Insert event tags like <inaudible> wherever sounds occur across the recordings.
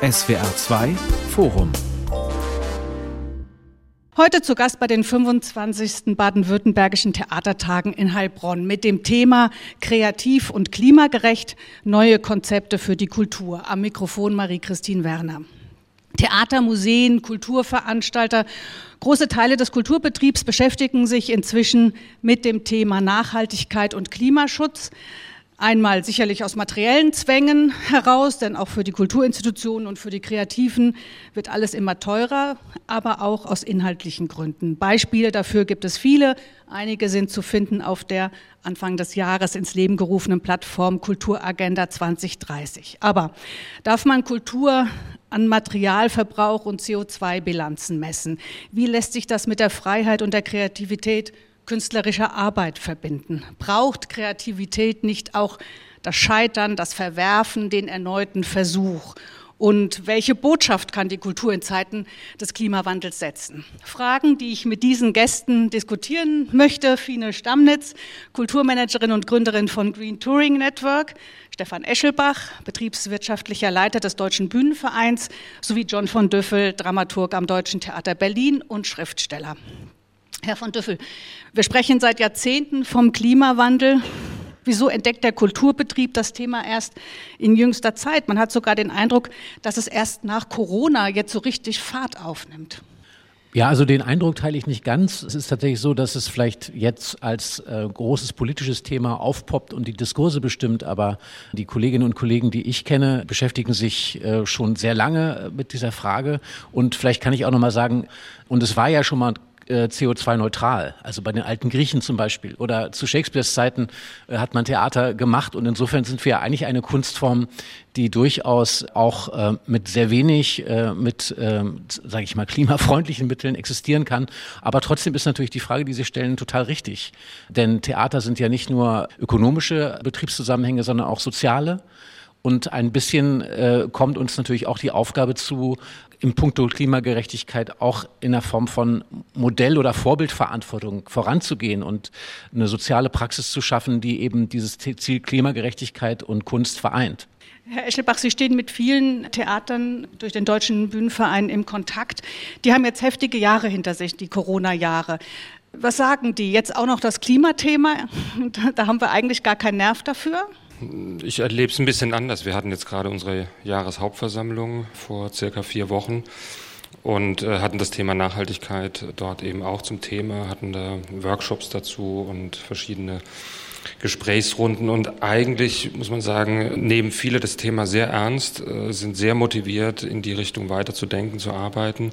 SWR 2 Forum Heute zu Gast bei den 25. baden-württembergischen Theatertagen in Heilbronn mit dem Thema Kreativ und klimagerecht neue Konzepte für die Kultur. Am Mikrofon Marie-Christine Werner. Theater, Museen, Kulturveranstalter, große Teile des Kulturbetriebs beschäftigen sich inzwischen mit dem Thema Nachhaltigkeit und Klimaschutz. Einmal sicherlich aus materiellen Zwängen heraus, denn auch für die Kulturinstitutionen und für die Kreativen wird alles immer teurer, aber auch aus inhaltlichen Gründen. Beispiele dafür gibt es viele. Einige sind zu finden auf der Anfang des Jahres ins Leben gerufenen Plattform Kulturagenda 2030. Aber darf man Kultur an Materialverbrauch und CO2-Bilanzen messen? Wie lässt sich das mit der Freiheit und der Kreativität künstlerischer Arbeit verbinden? Braucht Kreativität nicht auch das Scheitern, das Verwerfen, den erneuten Versuch? Und welche Botschaft kann die Kultur in Zeiten des Klimawandels setzen? Fragen, die ich mit diesen Gästen diskutieren möchte. Fine Stammnitz, Kulturmanagerin und Gründerin von Green Touring Network. Stefan Eschelbach, betriebswirtschaftlicher Leiter des Deutschen Bühnenvereins, sowie John von Düffel, Dramaturg am Deutschen Theater Berlin und Schriftsteller. Herr von Düffel, wir sprechen seit Jahrzehnten vom Klimawandel. Wieso entdeckt der Kulturbetrieb das Thema erst in jüngster Zeit? Man hat sogar den Eindruck, dass es erst nach Corona jetzt so richtig Fahrt aufnimmt. Ja, also den Eindruck teile ich nicht ganz. Es ist tatsächlich so, dass es vielleicht jetzt als äh, großes politisches Thema aufpoppt und die Diskurse bestimmt, aber die Kolleginnen und Kollegen, die ich kenne, beschäftigen sich äh, schon sehr lange mit dieser Frage. Und vielleicht kann ich auch noch mal sagen, und es war ja schon mal äh, CO2-neutral. Also bei den alten Griechen zum Beispiel. Oder zu Shakespeares Zeiten äh, hat man Theater gemacht und insofern sind wir eigentlich eine Kunstform, die durchaus auch äh, mit sehr wenig, äh, mit, äh, sage ich mal, klimafreundlichen Mitteln existieren kann. Aber trotzdem ist natürlich die Frage, die Sie stellen, total richtig. Denn Theater sind ja nicht nur ökonomische Betriebszusammenhänge, sondern auch soziale. Und ein bisschen äh, kommt uns natürlich auch die Aufgabe zu, im Punkto Klimagerechtigkeit auch in der Form von Modell- oder Vorbildverantwortung voranzugehen und eine soziale Praxis zu schaffen, die eben dieses Ziel Klimagerechtigkeit und Kunst vereint. Herr Eschelbach, Sie stehen mit vielen Theatern durch den Deutschen Bühnenverein im Kontakt. Die haben jetzt heftige Jahre hinter sich, die Corona-Jahre. Was sagen die? Jetzt auch noch das Klimathema? <laughs> Da haben wir eigentlich gar keinen Nerv dafür. Ich erlebe es ein bisschen anders. Wir hatten jetzt gerade unsere Jahreshauptversammlung vor circa vier Wochen und äh, hatten das Thema Nachhaltigkeit dort eben auch zum Thema, hatten da Workshops dazu und verschiedene Gesprächsrunden und eigentlich muss man sagen, nehmen viele das Thema sehr ernst, äh, sind sehr motiviert, in die Richtung weiterzudenken, zu arbeiten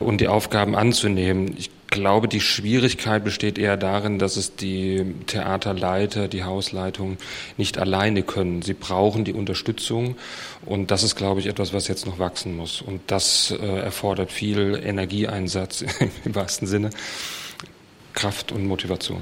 und die Aufgaben anzunehmen. Ich glaube, die Schwierigkeit besteht eher darin, dass es die Theaterleiter, die Hausleitung nicht alleine können. Sie brauchen die Unterstützung und das ist, glaube ich, etwas, was jetzt noch wachsen muss. Und das äh, erfordert viel Energieeinsatz <laughs> im wahrsten Sinne, Kraft und Motivation.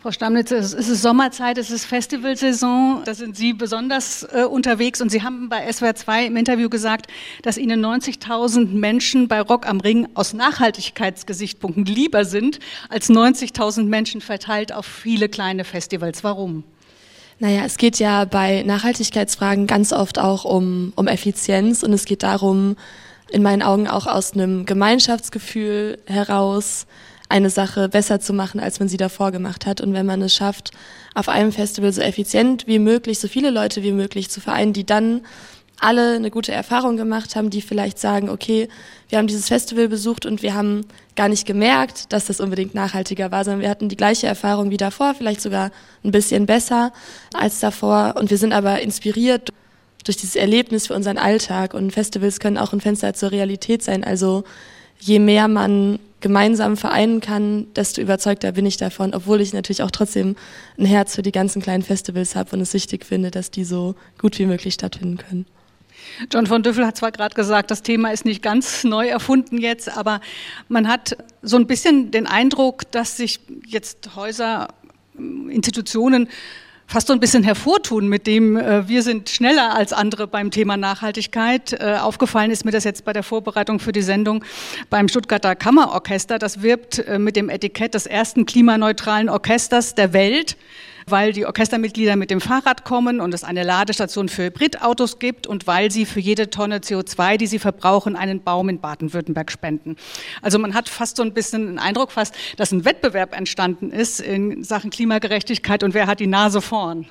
Frau Stammnitz, es ist Sommerzeit, es ist Festivalsaison, da sind Sie besonders äh, unterwegs und Sie haben bei SWR 2 im Interview gesagt, dass Ihnen 90.000 Menschen bei Rock am Ring aus Nachhaltigkeitsgesichtspunkten lieber sind als 90.000 Menschen verteilt auf viele kleine Festivals. Warum? Naja, es geht ja bei Nachhaltigkeitsfragen ganz oft auch um, um Effizienz und es geht darum, in meinen Augen auch aus einem Gemeinschaftsgefühl heraus, eine Sache besser zu machen, als man sie davor gemacht hat. Und wenn man es schafft, auf einem Festival so effizient wie möglich, so viele Leute wie möglich zu vereinen, die dann alle eine gute Erfahrung gemacht haben, die vielleicht sagen, okay, wir haben dieses Festival besucht und wir haben gar nicht gemerkt, dass das unbedingt nachhaltiger war, sondern wir hatten die gleiche Erfahrung wie davor, vielleicht sogar ein bisschen besser als davor. Und wir sind aber inspiriert durch dieses Erlebnis für unseren Alltag. Und Festivals können auch ein Fenster zur Realität sein. Also je mehr man gemeinsam vereinen kann, desto überzeugter bin ich davon, obwohl ich natürlich auch trotzdem ein Herz für die ganzen kleinen Festivals habe und es wichtig finde, dass die so gut wie möglich stattfinden können. John von Düffel hat zwar gerade gesagt, das Thema ist nicht ganz neu erfunden jetzt, aber man hat so ein bisschen den Eindruck, dass sich jetzt Häuser, Institutionen fast so ein bisschen hervortun, mit dem äh, wir sind schneller als andere beim Thema Nachhaltigkeit. Äh, aufgefallen ist mir das jetzt bei der Vorbereitung für die Sendung beim Stuttgarter Kammerorchester. Das wirbt äh, mit dem Etikett des ersten klimaneutralen Orchesters der Welt. Weil die Orchestermitglieder mit dem Fahrrad kommen und es eine Ladestation für Hybridautos gibt und weil sie für jede Tonne CO2, die sie verbrauchen, einen Baum in Baden-Württemberg spenden. Also man hat fast so ein bisschen den Eindruck fast, dass ein Wettbewerb entstanden ist in Sachen Klimagerechtigkeit und wer hat die Nase vorn.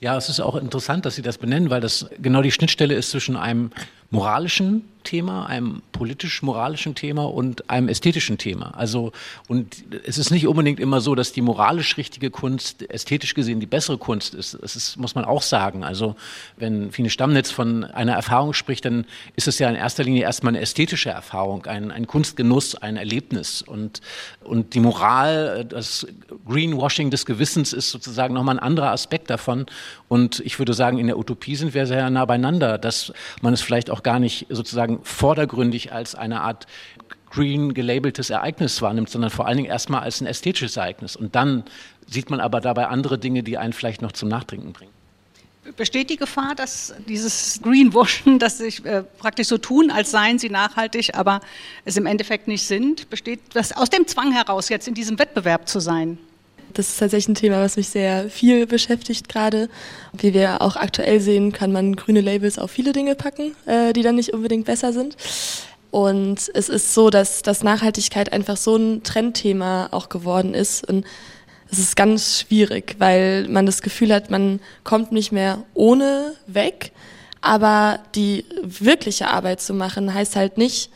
Ja, es ist auch interessant, dass Sie das benennen, weil das genau die Schnittstelle ist zwischen einem moralischen Thema, einem politisch-moralischen Thema und einem ästhetischen Thema. Also, und es ist nicht unbedingt immer so, dass die moralisch richtige Kunst ästhetisch gesehen die bessere Kunst ist. Das ist, muss man auch sagen. Also, wenn Fine Stammnitz von einer Erfahrung spricht, dann ist es ja in erster Linie erstmal eine ästhetische Erfahrung, ein, ein Kunstgenuss, ein Erlebnis. Und, und die Moral, das Greenwashing des Gewissens ist sozusagen nochmal ein anderer Aspekt davon. Und ich würde sagen, in der Utopie sind wir sehr nah beieinander, dass man es vielleicht auch auch gar nicht sozusagen vordergründig als eine Art green gelabeltes Ereignis wahrnimmt, sondern vor allen Dingen erstmal als ein ästhetisches Ereignis. Und dann sieht man aber dabei andere Dinge, die einen vielleicht noch zum Nachdenken bringen. Besteht die Gefahr, dass dieses Greenwashing, dass sich äh, praktisch so tun, als seien sie nachhaltig, aber es im Endeffekt nicht sind, besteht das aus dem Zwang heraus, jetzt in diesem Wettbewerb zu sein? Das ist tatsächlich ein Thema, was mich sehr viel beschäftigt gerade. Wie wir auch aktuell sehen, kann man grüne Labels auf viele Dinge packen, äh, die dann nicht unbedingt besser sind. Und es ist so, dass, dass Nachhaltigkeit einfach so ein Trendthema auch geworden ist. Und es ist ganz schwierig, weil man das Gefühl hat, man kommt nicht mehr ohne weg. Aber die wirkliche Arbeit zu machen, heißt halt nicht,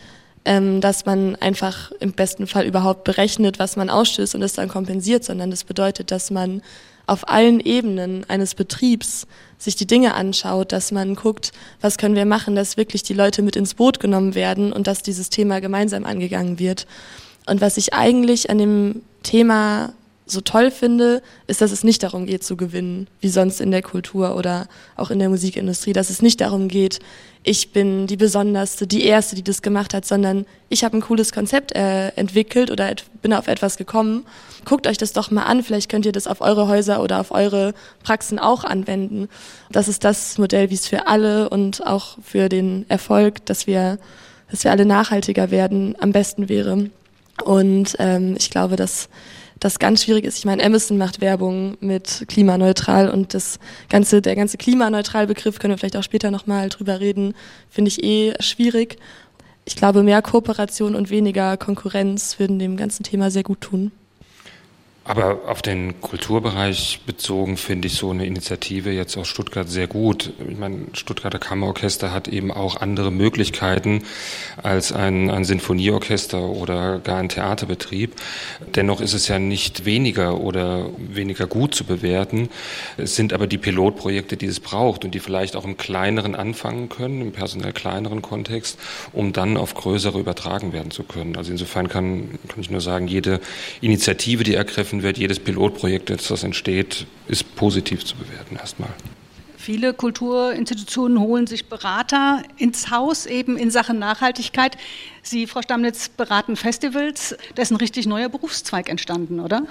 ähm, dass man einfach im besten Fall überhaupt berechnet, was man ausstößt und es dann kompensiert, sondern das bedeutet, dass man auf allen Ebenen eines Betriebs sich die Dinge anschaut, dass man guckt, was können wir machen, dass wirklich die Leute mit ins Boot genommen werden und dass dieses Thema gemeinsam angegangen wird. Und was ich eigentlich an dem Thema so toll finde, ist, dass es nicht darum geht zu gewinnen, wie sonst in der Kultur oder auch in der Musikindustrie, dass es nicht darum geht, ich bin die Besonderste, die Erste, die das gemacht hat, sondern ich habe ein cooles Konzept äh, entwickelt oder bin auf etwas gekommen. Guckt euch das doch mal an, vielleicht könnt ihr das auf eure Häuser oder auf eure Praxen auch anwenden. Das ist das Modell, wie es für alle und auch für den Erfolg, dass wir, dass wir alle nachhaltiger werden, am besten wäre. Und ähm, ich glaube, dass das ganz schwierig ist. Ich meine, Amazon macht Werbung mit klimaneutral und das ganze, der ganze klimaneutral Begriff können wir vielleicht auch später nochmal drüber reden, finde ich eh schwierig. Ich glaube, mehr Kooperation und weniger Konkurrenz würden dem ganzen Thema sehr gut tun. Aber auf den Kulturbereich bezogen finde ich so eine Initiative jetzt aus Stuttgart sehr gut. Ich meine, Stuttgarter Kammerorchester hat eben auch andere Möglichkeiten als ein, ein Sinfonieorchester oder gar ein Theaterbetrieb. Dennoch ist es ja nicht weniger oder weniger gut zu bewerten. Es sind aber die Pilotprojekte, die es braucht und die vielleicht auch im kleineren anfangen können, im personell kleineren Kontext, um dann auf größere übertragen werden zu können. Also insofern kann, kann ich nur sagen, jede Initiative, die ergriffen geholfen wird. Jedes Pilotprojekt, das entsteht, ist positiv zu bewerten erstmal. Viele Kulturinstitutionen holen sich Berater ins Haus, eben in Sachen Nachhaltigkeit. Sie, Frau Stammnitz, beraten Festivals. Da ist ein richtig neuer Berufszweig entstanden, oder?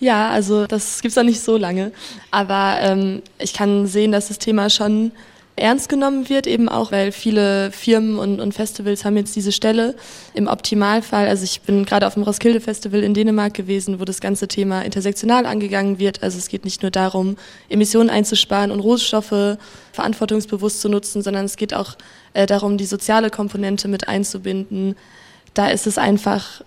Ja, also das gibt es noch nicht so lange. Aber ähm, ich kann sehen, dass das Thema schon ernst genommen wird, eben auch, weil viele Firmen und, und, Festivals haben jetzt diese Stelle. Im Optimalfall, also ich bin gerade auf dem Roskilde Festival in Dänemark gewesen, wo das ganze Thema intersektional angegangen wird. Also es geht nicht nur darum, Emissionen einzusparen und Rohstoffe verantwortungsbewusst zu nutzen, sondern es geht auch äh, darum, die soziale Komponente mit einzubinden. Da ist es einfach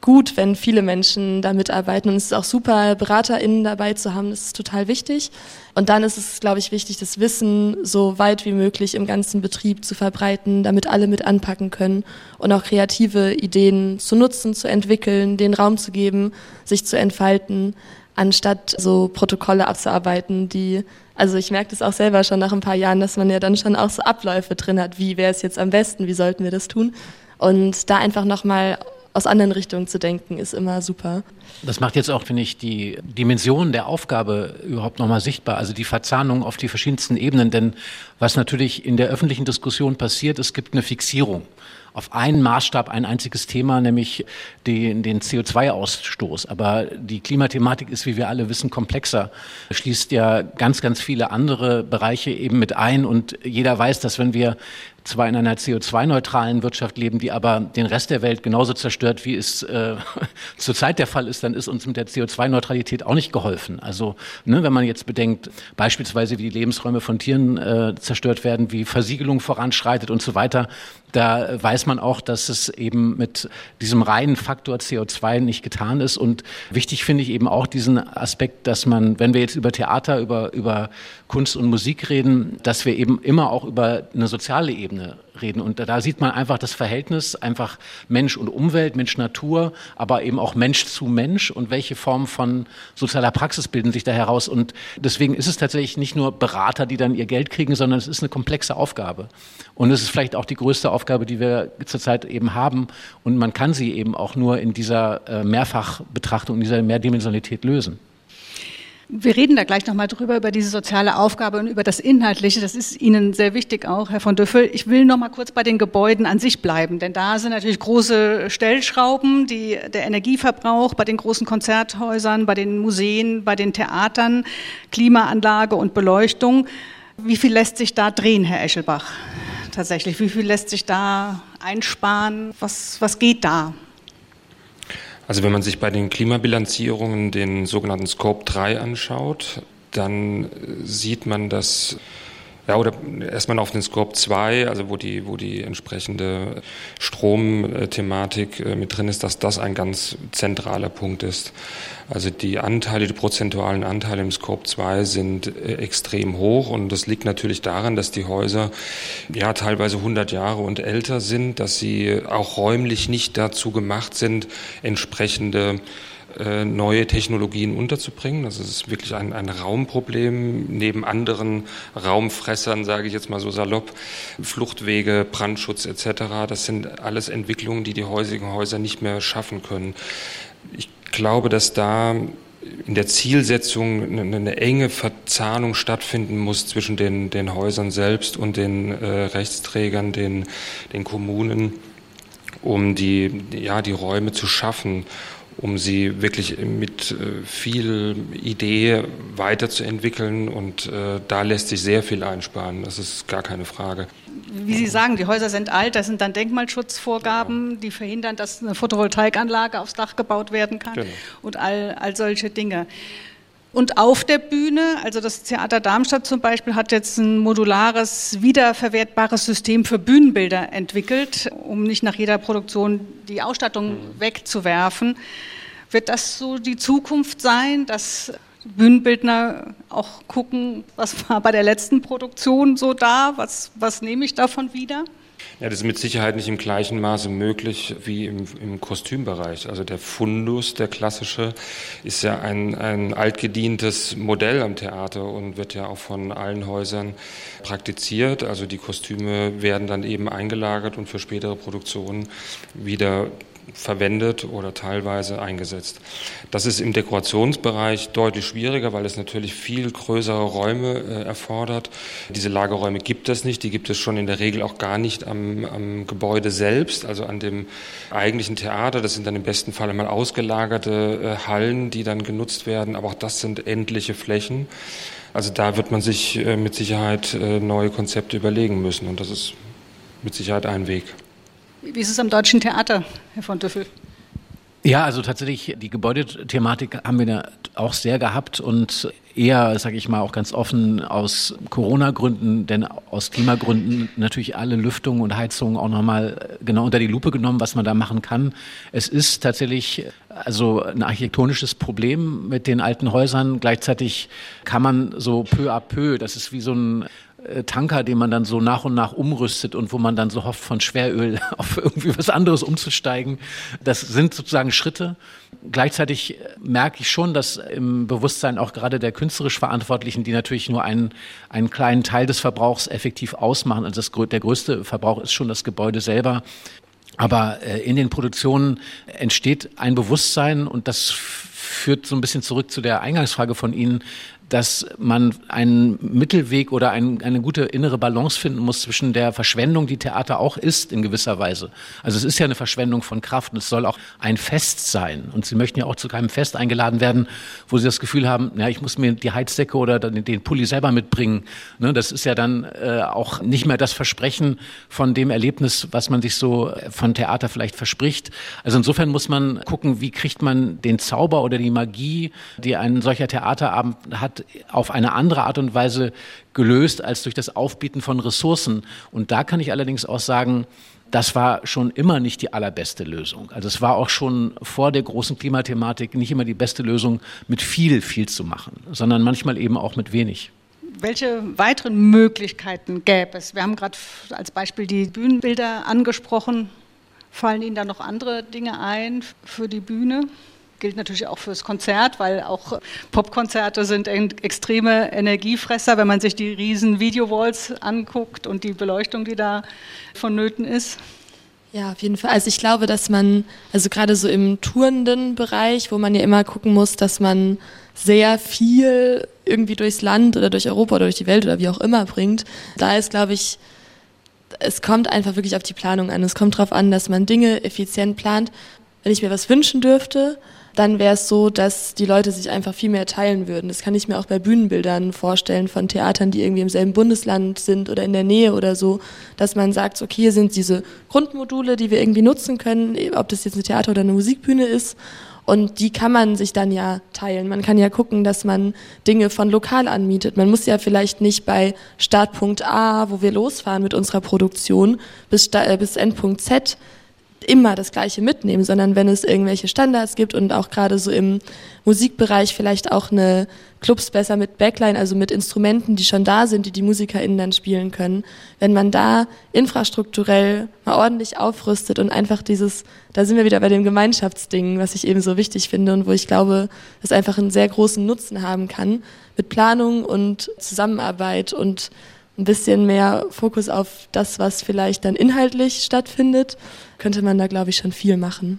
gut, wenn viele Menschen da mitarbeiten. Und es ist auch super, BeraterInnen dabei zu haben. Das ist total wichtig. Und dann ist es, glaube ich, wichtig, das Wissen so weit wie möglich im ganzen Betrieb zu verbreiten, damit alle mit anpacken können und auch kreative Ideen zu nutzen, zu entwickeln, den Raum zu geben, sich zu entfalten, anstatt so Protokolle abzuarbeiten, die also ich merke das auch selber schon nach ein paar Jahren, dass man ja dann schon auch so Abläufe drin hat. Wie wäre es jetzt am besten? Wie sollten wir das tun? Und da einfach nochmal aus anderen Richtungen zu denken, ist immer super. Das macht jetzt auch, finde ich, die Dimension der Aufgabe überhaupt nochmal sichtbar, also die Verzahnung auf die verschiedensten Ebenen. Denn was natürlich in der öffentlichen Diskussion passiert, es gibt eine Fixierung auf einen Maßstab, ein einziges Thema, nämlich den, den CO2-Ausstoß. Aber die Klimathematik ist, wie wir alle wissen, komplexer, schließt ja ganz, ganz viele andere Bereiche eben mit ein. Und jeder weiß, dass wenn wir zwar in einer CO2-neutralen Wirtschaft leben, die aber den Rest der Welt genauso zerstört, wie es äh, <laughs> zurzeit der Fall ist, dann ist uns mit der CO2-Neutralität auch nicht geholfen. Also ne, wenn man jetzt bedenkt, beispielsweise wie die Lebensräume von Tieren äh, zerstört werden, wie Versiegelung voranschreitet und so weiter, da weiß man auch, dass es eben mit diesem reinen Faktor CO2 nicht getan ist. Und wichtig finde ich eben auch diesen Aspekt, dass man, wenn wir jetzt über Theater, über, über Kunst und Musik reden, dass wir eben immer auch über eine soziale Ebene reden. Und da sieht man einfach das Verhältnis, einfach Mensch und Umwelt, Mensch Natur, aber eben auch Mensch zu Mensch und welche Formen von sozialer Praxis bilden sich da heraus. Und deswegen ist es tatsächlich nicht nur Berater, die dann ihr Geld kriegen, sondern es ist eine komplexe Aufgabe. Und es ist vielleicht auch die größte Aufgabe, die wir zurzeit eben haben. Und man kann sie eben auch nur in dieser äh, Mehrfachbetrachtung, in dieser Mehrdimensionalität lösen. Wir reden da gleich nochmal drüber, über diese soziale Aufgabe und über das Inhaltliche. Das ist Ihnen sehr wichtig auch, Herr von Düffel. Ich will nochmal kurz bei den Gebäuden an sich bleiben, denn da sind natürlich große Stellschrauben, die, der Energieverbrauch bei den großen Konzerthäusern, bei den Museen, bei den Theatern, Klimaanlage und Beleuchtung. Wie viel lässt sich da drehen, Herr Eschelbach? Tatsächlich, wie viel lässt sich da einsparen? Was, was geht da? Also wenn man sich bei den Klimabilanzierungen den sogenannten Scope 3 anschaut, dann sieht man, dass ja, oder erstmal auf den Scope 2, also wo die, wo die entsprechende Stromthematik äh, mit drin ist, dass das ein ganz zentraler Punkt ist. Also die Anteile, die prozentualen Anteile im Scope 2 sind äh, extrem hoch und das liegt natürlich daran, dass die Häuser ja teilweise 100 Jahre und älter sind, dass sie auch räumlich nicht dazu gemacht sind, entsprechende neue Technologien unterzubringen. Das ist wirklich ein, ein Raumproblem neben anderen Raumfressern, sage ich jetzt mal so salopp, Fluchtwege, Brandschutz etc. Das sind alles Entwicklungen, die die heutigen Häuser nicht mehr schaffen können. Ich glaube, dass da in der Zielsetzung eine, eine, enge Verzahnung stattfinden muss zwischen den, den Häusern selbst und den äh, Rechtsträgern, den, den Kommunen, um die, ja, die Räume zu schaffen um sie wirklich mit äh, viel Idee weiterzuentwickeln. Und äh, da lässt sich sehr viel einsparen. Das ist gar keine Frage. Wie Sie sagen, die Häuser sind alt, das sind dann Denkmalschutzvorgaben, die verhindern, dass eine Photovoltaikanlage aufs Dach gebaut werden kann genau. und all, all solche Dinge. Und auf der Bühne, also das Theater Darmstadt zum Beispiel, hat jetzt ein modulares, wiederverwertbares System für Bühnenbilder entwickelt, um nicht nach jeder Produktion die Ausstattung mhm. wegzuwerfen. Wird das so die Zukunft sein, dass Bühnenbildner auch gucken, was <laughs> war bei der letzten Produktion so da, was, was nehme ich davon wieder? Ja, das ist mit Sicherheit nicht im gleichen Maße möglich wie im, im Kostümbereich. Also der Fundus, der klassische, ist ja ein, ein altgedientes Modell am Theater und wird ja auch von allen Häusern praktiziert. Also die Kostüme werden dann eben eingelagert und für spätere Produktionen wieder verwendet oder teilweise eingesetzt. Das ist im Dekorationsbereich deutlich schwieriger, weil es natürlich viel größere Räume äh, erfordert. Diese Lagerräume gibt es nicht, die gibt es schon in der Regel auch gar nicht am, am Gebäude selbst, also an dem eigentlichen Theater. Das sind dann im besten Fall einmal ausgelagerte äh, Hallen, die dann genutzt werden, aber auch das sind endliche Flächen. Also da wird man sich äh, mit Sicherheit äh, neue Konzepte überlegen müssen und das ist mit Sicherheit ein Weg. Wie ist es am Deutschen Theater, Herr von Düffel? Ja, also tatsächlich, die Gebäudethematik haben wir da auch sehr gehabt und eher, sage ich mal, auch ganz offen aus Corona-Gründen, denn aus Klimagründen natürlich alle Lüftungen und Heizungen auch nochmal genau unter die Lupe genommen, was man da machen kann. Es ist tatsächlich also ein architektonisches Problem mit den alten Häusern. Gleichzeitig kann man so peu à peu, das ist wie so ein äh, Tanker, den man dann so nach und nach umrüstet und wo man dann so hofft, von Schweröl <laughs> auf irgendwie was anderes umzusteigen. Das sind sozusagen Schritte. Gleichzeitig merke ich schon, dass im Bewusstsein auch gerade der künstlerisch Verantwortlichen, die natürlich nur einen, einen kleinen Teil des Verbrauchs effektiv ausmachen, also das, der größte Verbrauch ist schon das Gebäude selber. Aber äh, in den Produktionen entsteht ein Bewusstsein und das führt so ein bisschen zurück zu der Eingangsfrage von Ihnen, dass man einen Mittelweg oder ein, eine gute innere Balance finden muss zwischen der Verschwendung, die Theater auch ist in gewisser Weise. Also es ist ja eine Verschwendung von Kraft und es soll auch ein Fest sein. Und Sie möchten ja auch zu keinem Fest eingeladen werden, wo Sie das Gefühl haben, ja, ich muss mir die Heizdecke oder den Pulli selber mitbringen. Ne, das ist ja dann äh, auch nicht mehr das Versprechen von dem Erlebnis, was man sich so von Theater vielleicht verspricht. Also insofern muss man gucken, wie kriegt man den Zauber oder die Magie, die ein solcher Theaterabend hat, auf eine andere Art und Weise gelöst als durch das Aufbieten von Ressourcen. Und da kann ich allerdings auch sagen, das war schon immer nicht die allerbeste Lösung. Also es war auch schon vor der großen Klimathematik nicht immer die beste Lösung, mit viel, viel zu machen, sondern manchmal eben auch mit wenig. Welche weiteren Möglichkeiten gäbe es? Wir haben gerade als Beispiel die Bühnenbilder angesprochen. Fallen Ihnen da noch andere Dinge ein für die Bühne? Gilt natürlich auch fürs Konzert, weil auch Popkonzerte sind extreme Energiefresser, wenn man sich die riesen Video-Walls anguckt und die Beleuchtung, die da vonnöten ist. Ja, auf jeden Fall. Also ich glaube, dass man, also gerade so im tourenden Bereich, wo man ja immer gucken muss, dass man sehr viel irgendwie durchs Land oder durch Europa oder durch die Welt oder wie auch immer bringt, da ist, glaube ich, es kommt einfach wirklich auf die Planung an. Es kommt darauf an, dass man Dinge effizient plant. Wenn ich mir was wünschen dürfte, dann wäre es so, dass die Leute sich einfach viel mehr teilen würden. Das kann ich mir auch bei Bühnenbildern vorstellen von Theatern, die irgendwie im selben Bundesland sind oder in der Nähe oder so, dass man sagt, okay, hier sind diese Grundmodule, die wir irgendwie nutzen können, ob das jetzt ein Theater oder eine Musikbühne ist. Und die kann man sich dann ja teilen. Man kann ja gucken, dass man Dinge von lokal anmietet. Man muss ja vielleicht nicht bei Startpunkt A, wo wir losfahren mit unserer Produktion, bis, äh, bis Endpunkt Z immer das Gleiche mitnehmen, sondern wenn es irgendwelche Standards gibt und auch gerade so im Musikbereich vielleicht auch eine Clubs besser mit Backline, also mit Instrumenten, die schon da sind, die die MusikerInnen dann spielen können. Wenn man da infrastrukturell mal ordentlich aufrüstet und einfach dieses, da sind wir wieder bei dem Gemeinschaftsding, was ich eben so wichtig finde und wo ich glaube, es einfach einen sehr großen Nutzen haben kann, mit Planung und Zusammenarbeit und ein bisschen mehr Fokus auf das, was vielleicht dann inhaltlich stattfindet, könnte man da, glaube ich, schon viel machen.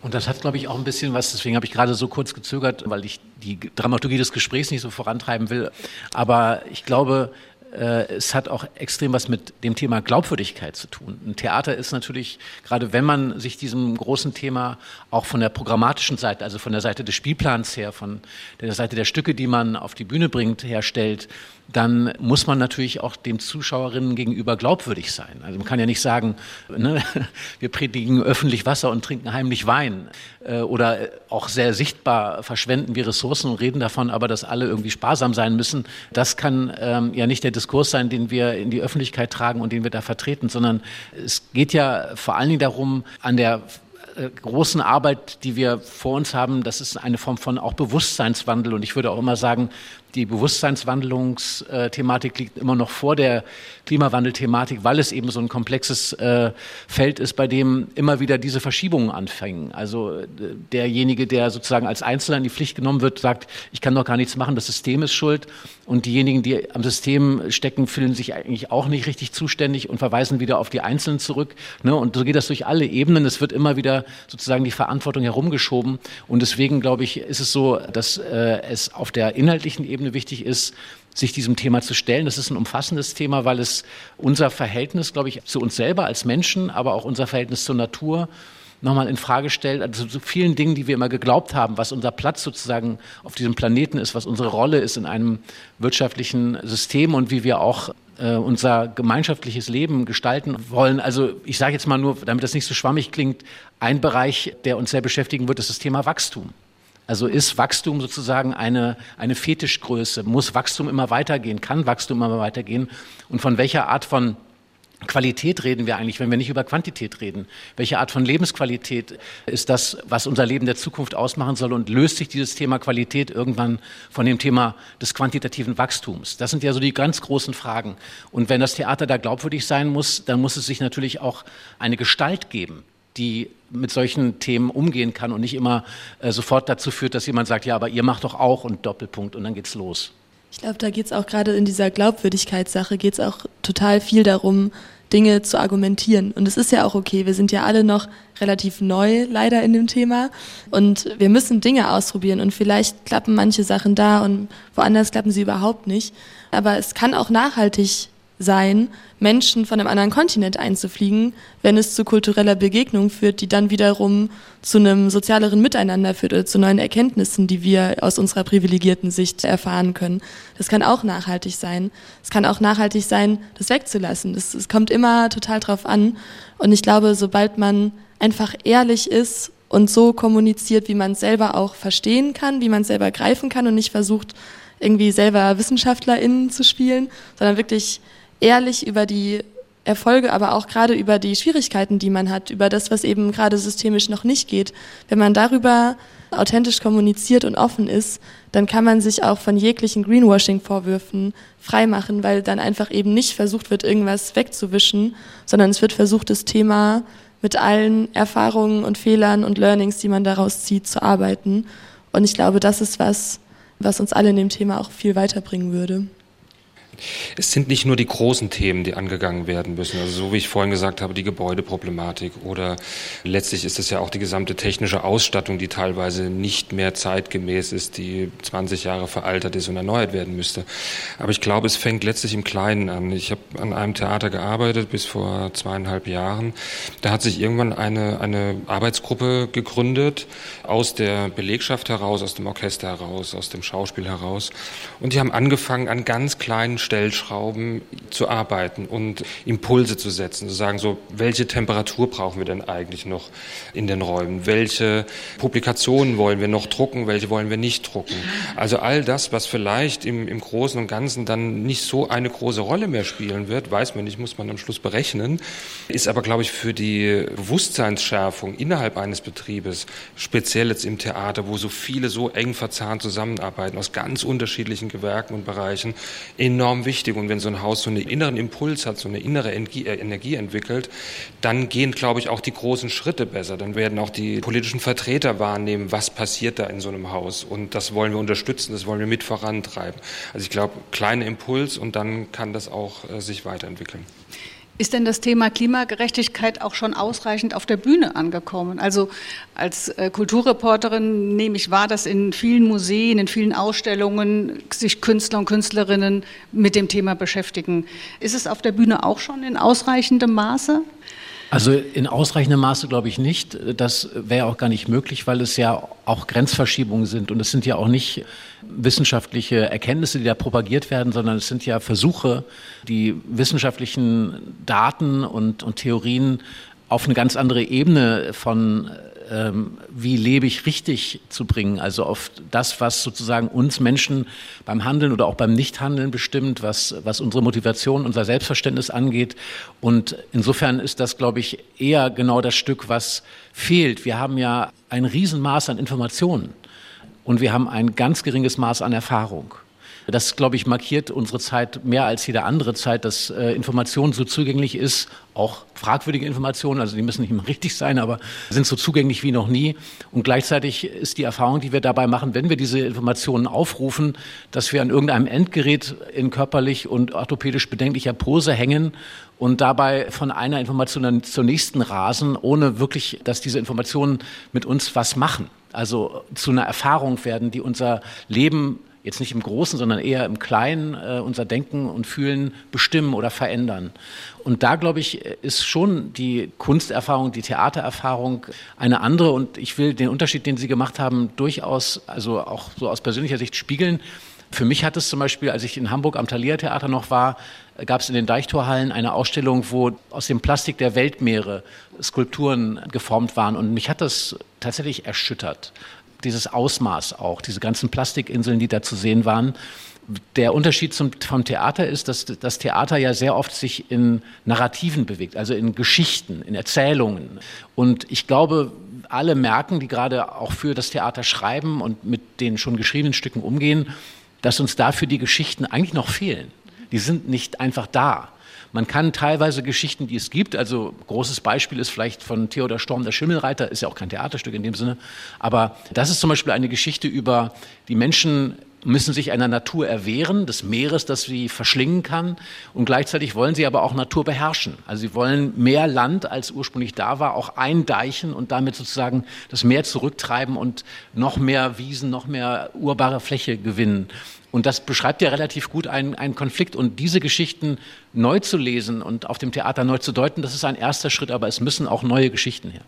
Und das hat, glaube ich, auch ein bisschen was, deswegen habe ich gerade so kurz gezögert, weil ich die Dramaturgie des Gesprächs nicht so vorantreiben will. Aber ich glaube, äh, es hat auch extrem was mit dem Thema Glaubwürdigkeit zu tun. Ein Theater ist natürlich, gerade wenn man sich diesem großen Thema auch von der programmatischen Seite, also von der Seite des Spielplans her, von der Seite der Stücke, die man auf die Bühne bringt, herstellt, dann muss man natürlich auch dem Zuschauerinnen gegenüber glaubwürdig sein. Also man kann ja nicht sagen, ne, <laughs> wir predigen öffentlich Wasser und trinken heimlich Wein äh, oder auch sehr sichtbar verschwenden wir Ressourcen und reden davon, aber dass alle irgendwie sparsam sein müssen. Das kann ähm, ja nicht der Diskurs sein, den wir in die Öffentlichkeit tragen und den wir da vertreten, sondern es geht ja vor allen Dingen darum, an der äh, großen Arbeit, die wir vor uns haben, das ist eine Form von auch Bewusstseinswandel. Und ich würde auch immer sagen, die Bewusstseinswandlungsthematik liegt immer noch vor der Klimawandelthematik, weil es eben so ein komplexes äh, Feld ist, bei dem immer wieder diese Verschiebungen anfangen. Also äh, derjenige, der sozusagen als Einzelner in die Pflicht genommen wird, sagt, ich kann doch gar nichts machen, das System ist schuld. Und diejenigen, die am System stecken, fühlen sich eigentlich auch nicht richtig zuständig und verweisen wieder auf die Einzelnen zurück. Ne? Und so geht das durch alle Ebenen. Es wird immer wieder sozusagen die Verantwortung herumgeschoben. Und deswegen, glaube ich, ist es so, dass äh, es auf der inhaltlichen Ebene Ebene wichtig ist, sich diesem Thema zu stellen. Das ist ein umfassendes Thema, weil es unser Verhältnis, glaube ich, zu uns selber als Menschen, aber auch unser Verhältnis zur Natur nochmal in Frage stellt, also zu vielen Dingen, die wir immer geglaubt haben, was unser Platz sozusagen auf diesem Planeten ist, was unsere Rolle ist in einem wirtschaftlichen System und wie wir auch äh, unser gemeinschaftliches Leben gestalten wollen. Also ich sage jetzt mal nur, damit das nicht so schwammig klingt, ein Bereich, der uns sehr beschäftigen wird, ist das Thema Wachstum. Also ist Wachstum sozusagen eine, eine Fetischgröße? Muss Wachstum immer weitergehen? Kann Wachstum immer weitergehen? Und von welcher Art von Qualität reden wir eigentlich, wenn wir nicht über Quantität reden? Welche Art von Lebensqualität ist das, was unser Leben der Zukunft ausmachen soll? Und löst sich dieses Thema Qualität irgendwann von dem Thema des quantitativen Wachstums? Das sind ja so die ganz großen Fragen. Und wenn das Theater da glaubwürdig sein muss, dann muss es sich natürlich auch eine Gestalt geben, die mit solchen Themen umgehen kann und nicht immer äh, sofort dazu führt, dass jemand sagt, ja, aber ihr macht doch auch und Doppelpunkt und dann geht's los. Ich glaube, da geht es auch gerade in dieser Glaubwürdigkeitssache, geht es auch total viel darum, Dinge zu argumentieren. Und es ist ja auch okay. Wir sind ja alle noch relativ neu leider in dem Thema. Und wir müssen Dinge ausprobieren. Und vielleicht klappen manche Sachen da und woanders klappen sie überhaupt nicht. Aber es kann auch nachhaltig sein, Menschen von einem anderen Kontinent einzufliegen, wenn es zu kultureller Begegnung führt, die dann wiederum zu einem sozialeren Miteinander führt oder zu neuen Erkenntnissen, die wir aus unserer privilegierten Sicht erfahren können. Das kann auch nachhaltig sein. Es kann auch nachhaltig sein, das wegzulassen. Es kommt immer total drauf an. Und ich glaube, sobald man einfach ehrlich ist und so kommuniziert, wie man es selber auch verstehen kann, wie man es selber greifen kann und nicht versucht, irgendwie selber WissenschaftlerInnen zu spielen, sondern wirklich ehrlich über die Erfolge, aber auch gerade über die Schwierigkeiten, die man hat, über das, was eben gerade systemisch noch nicht geht. Wenn man darüber authentisch kommuniziert und offen ist, dann kann man sich auch von jeglichen Greenwashing-Vorwürfen freimachen, weil dann einfach eben nicht versucht wird, irgendwas wegzuwischen, sondern es wird versucht, das Thema mit allen Erfahrungen und Fehlern und Learnings, die man daraus zieht, zu arbeiten. Und ich glaube, das ist was, was uns alle in dem Thema auch viel weiterbringen würde es sind nicht nur die großen Themen, die angegangen werden müssen. Also so wie ich vorhin gesagt habe, die Gebäudeproblematik oder letztlich ist es ja auch die gesamte technische Ausstattung, die teilweise nicht mehr zeitgemäß ist, die 20 Jahre veraltert ist und erneuert werden müsste. Aber ich glaube, es fängt letztlich im Kleinen an. Ich habe an einem Theater gearbeitet bis vor zweieinhalb Jahren. Da hat sich irgendwann eine, eine Arbeitsgruppe gegründet aus der Belegschaft heraus, aus dem Orchester heraus, aus dem Schauspiel heraus. Und die haben angefangen an ganz kleinen Stellschrauben zu arbeiten und Impulse zu setzen, zu sagen, so, welche Temperatur brauchen wir denn eigentlich noch in den Räumen? Welche Publikationen wollen wir noch drucken? Welche wollen wir nicht drucken? Also all das, was vielleicht im, im Großen und Ganzen dann nicht so eine große Rolle mehr spielen wird, weiß man nicht, muss man am Schluss berechnen, ist aber, glaube ich, für die Bewusstseinsschärfung innerhalb eines Betriebes, speziell jetzt im Theater, wo so viele so eng verzahnt zusammenarbeiten, aus ganz unterschiedlichen Gewerken und Bereichen, enorm enorm wichtig. Und wenn so ein Haus so einen inneren Impuls hat, so eine innere Energie, äh, Energie entwickelt, dann gehen, glaube ich, auch die großen Schritte besser. Dann werden auch die politischen Vertreter wahrnehmen, was passiert da in so einem Haus. Und das wollen wir unterstützen, das wollen wir mit vorantreiben. Also ich glaube, kleiner Impuls und dann kann das auch äh, sich weiterentwickeln. Ist denn das Thema Klimagerechtigkeit auch schon ausreichend auf der Bühne angekommen? Also als äh, Kulturreporterin nehme ich wahr, dass in vielen Museen, in vielen Ausstellungen sich Künstler und Künstlerinnen mit dem Thema beschäftigen. Ist es auf der Bühne auch schon in ausreichendem Maße? Also in ausreichendem Maße glaube ich nicht. Das wäre auch gar nicht möglich, weil es ja auch Grenzverschiebungen sind. Und es sind ja auch nicht wissenschaftliche Erkenntnisse, die da propagiert werden, sondern es sind ja Versuche, die wissenschaftlichen Daten und, und Theorien auf eine ganz andere Ebene von ähm, wie lebe ich richtig zu bringen, also auf das, was sozusagen uns Menschen beim Handeln oder auch beim Nichthandeln bestimmt, was, was unsere Motivation, unser Selbstverständnis angeht. Und insofern ist das, glaube ich, eher genau das Stück, was fehlt. Wir haben ja ein Riesenmaß an Informationen und wir haben ein ganz geringes Maß an Erfahrung. Das, glaube ich, markiert unsere Zeit mehr als jede andere Zeit, dass äh, Information so zugänglich ist, auch fragwürdige Informationen, also die müssen nicht immer <laughs> richtig sein, aber sind so zugänglich wie noch nie. Und gleichzeitig ist die Erfahrung, die wir dabei machen, wenn wir diese Informationen aufrufen, dass wir an irgendeinem Endgerät in körperlich und orthopädisch bedenklicher Pose hängen und dabei von einer Information zur nächsten rasen, ohne wirklich, dass diese Informationen mit uns was machen. Also zu einer Erfahrung werden, die unser Leben jetzt nicht im Großen, sondern eher im Kleinen äh, unser Denken und Fühlen bestimmen oder verändern. Und da, glaube ich, ist schon die Kunsterfahrung, die Theatererfahrung eine andere. Und ich will den Unterschied, den Sie gemacht haben, durchaus, also auch so aus persönlicher Sicht spiegeln. Für mich hat es zum Beispiel, als ich in Hamburg am Thalia Theater noch war, gab es in den Deichtorhallen eine Ausstellung, wo aus dem Plastik der Weltmeere Skulpturen geformt waren. Und mich hat das tatsächlich erschüttert dieses Ausmaß auch, diese ganzen Plastikinseln, die da zu sehen waren. Der Unterschied zum, vom Theater ist, dass das Theater ja sehr oft sich in Narrativen bewegt, also in Geschichten, in Erzählungen. Und ich glaube, alle merken, die gerade auch für das Theater schreiben und mit den schon geschriebenen Stücken umgehen, dass uns dafür die Geschichten eigentlich noch fehlen. Die sind nicht einfach da. Man kann teilweise Geschichten, die es gibt, also großes Beispiel ist vielleicht von Theodor Storm der Schimmelreiter, ist ja auch kein Theaterstück in dem Sinne, aber das ist zum Beispiel eine Geschichte über die Menschen müssen sich einer Natur erwehren, des Meeres, das sie verschlingen kann. Und gleichzeitig wollen sie aber auch Natur beherrschen. Also sie wollen mehr Land, als ursprünglich da war, auch eindeichen und damit sozusagen das Meer zurücktreiben und noch mehr Wiesen, noch mehr urbare Fläche gewinnen. Und das beschreibt ja relativ gut einen, einen Konflikt. Und diese Geschichten neu zu lesen und auf dem Theater neu zu deuten, das ist ein erster Schritt, aber es müssen auch neue Geschichten her.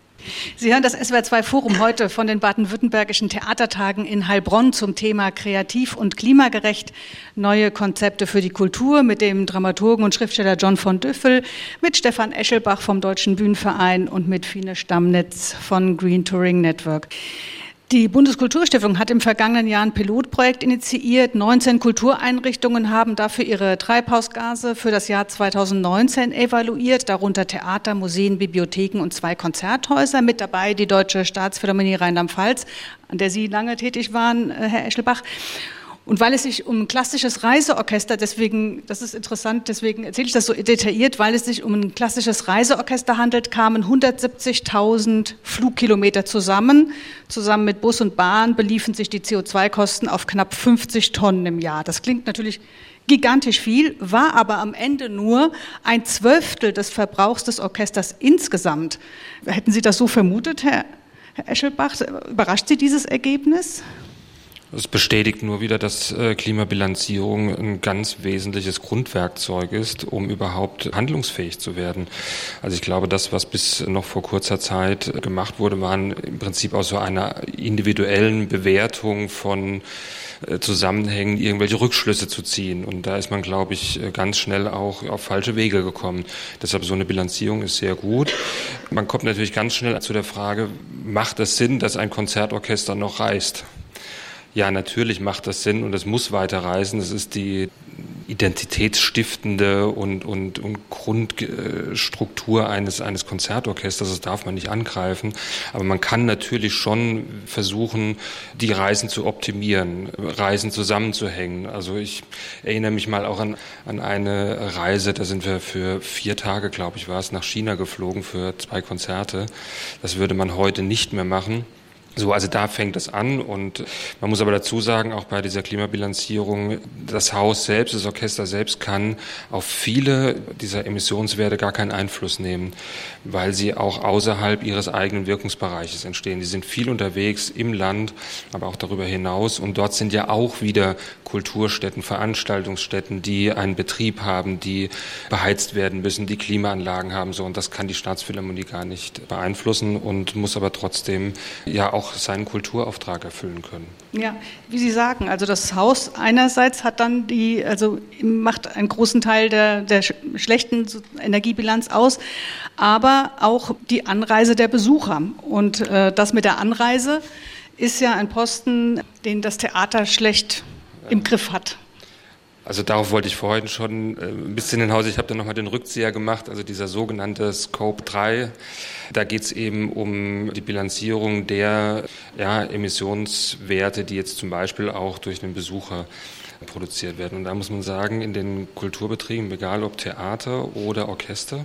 Sie hören das SWR2 Forum heute von den baden-württembergischen Theatertagen in Heilbronn zum Thema kreativ und klimagerecht. Neue Konzepte für die Kultur mit dem Dramaturgen und Schriftsteller John von Düffel, mit Stefan Eschelbach vom Deutschen Bühnenverein und mit Fine Stammnitz von Green Touring Network. Die Bundeskulturstiftung hat im vergangenen Jahr ein Pilotprojekt initiiert. 19 Kultureinrichtungen haben dafür ihre Treibhausgase für das Jahr 2019 evaluiert, darunter Theater, Museen, Bibliotheken und zwei Konzerthäuser. Mit dabei die Deutsche Staatsphilharmonie Rheinland-Pfalz, an der Sie lange tätig waren, äh, Herr Eschelbach. Und weil es sich um ein klassisches Reiseorchester, deswegen, das ist interessant, deswegen erzähle ich das so detailliert, weil es sich um ein klassisches Reiseorchester handelt, kamen 170.000 Flugkilometer zusammen. Zusammen mit Bus und Bahn beliefen sich die CO2-Kosten auf knapp 50 Tonnen im Jahr. Das klingt natürlich gigantisch viel, war aber am Ende nur ein Zwölftel des Verbrauchs des Orchesters insgesamt. Hätten Sie das so vermutet, Herr, Herr Eschelbach? Überrascht Sie dieses Ergebnis? Es bestätigt nur wieder, dass äh, Klimabilanzierung ein ganz wesentliches Grundwerkzeug ist, um überhaupt handlungsfähig zu werden. Also ich glaube, das, was bis noch vor kurzer Zeit gemacht wurde, waren im Prinzip aus so einer individuellen Bewertung von äh, Zusammenhängen irgendwelche Rückschlüsse zu ziehen. Und da ist man, glaube ich, äh, ganz schnell auch auf falsche Wege gekommen. Deshalb so eine Bilanzierung ist sehr gut. Man kommt natürlich ganz schnell zu der Frage, macht es Sinn, dass ein Konzertorchester noch reist? Ja, natürlich macht das Sinn und es muss weiter reisen. Es ist die identitätsstiftende und, und, und Grundstruktur eines, eines Konzertorchesters. Das darf man nicht angreifen. Aber man kann natürlich schon versuchen, die Reisen zu optimieren, Reisen zusammenzuhängen. Also ich erinnere mich mal auch an, an eine Reise, da sind wir für vier Tage, glaube ich, war es, nach China geflogen für zwei Konzerte. Das würde man heute nicht mehr machen. So, also da fängt es an und man muss aber dazu sagen, auch bei dieser Klimabilanzierung, das Haus selbst, das Orchester selbst kann auf viele dieser Emissionswerte gar keinen Einfluss nehmen, weil sie auch außerhalb ihres eigenen Wirkungsbereiches entstehen. Die sind viel unterwegs im Land, aber auch darüber hinaus und dort sind ja auch wieder Kulturstätten, Veranstaltungsstätten, die einen Betrieb haben, die beheizt werden müssen, die Klimaanlagen haben, so und das kann die Staatsphilharmonie gar nicht beeinflussen und muss aber trotzdem ja auch auch seinen Kulturauftrag erfüllen können. Ja, wie Sie sagen, also das Haus einerseits hat dann die, also macht einen großen Teil der, der schlechten Energiebilanz aus, aber auch die Anreise der Besucher. Und äh, das mit der Anreise ist ja ein Posten, den das Theater schlecht im Griff hat. Also darauf wollte ich vorhin schon äh, ein bisschen hinaus. Ich habe dann nochmal den Rückzieher gemacht, also dieser sogenannte Scope 3. Da geht es eben um die Bilanzierung der ja, Emissionswerte, die jetzt zum Beispiel auch durch einen Besucher produziert werden. Und da muss man sagen, in den Kulturbetrieben, egal ob Theater oder Orchester,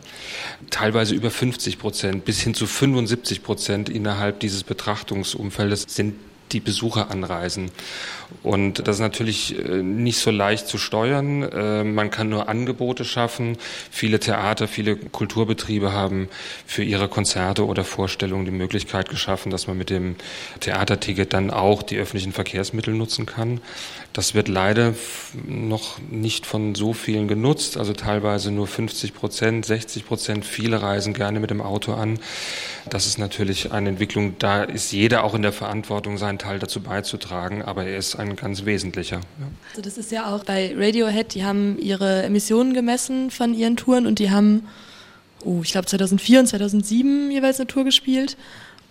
teilweise über 50 Prozent bis hin zu 75 Prozent innerhalb dieses Betrachtungsumfeldes sind die Besucher anreisen. Und das ist natürlich äh, nicht so leicht zu steuern. Äh, man kann nur Angebote schaffen. Viele Theater, viele Kulturbetriebe haben für ihre Konzerte oder Vorstellungen die Möglichkeit geschaffen, dass man mit dem Theaterticket dann auch die öffentlichen Verkehrsmittel nutzen kann. Das wird leider noch nicht von so vielen genutzt, also teilweise nur 50 Prozent, 60 Prozent. Viele reisen gerne mit dem Auto an. Das ist natürlich eine Entwicklung, da ist jeder auch in der Verantwortung, seinen Teil dazu beizutragen, aber er ist ein ganz wesentlicher. Ja. Also das ist ja auch bei Radiohead, die haben ihre Emissionen gemessen von ihren Touren und die haben, oh, ich glaube 2004 und 2007 jeweils eine Tour gespielt.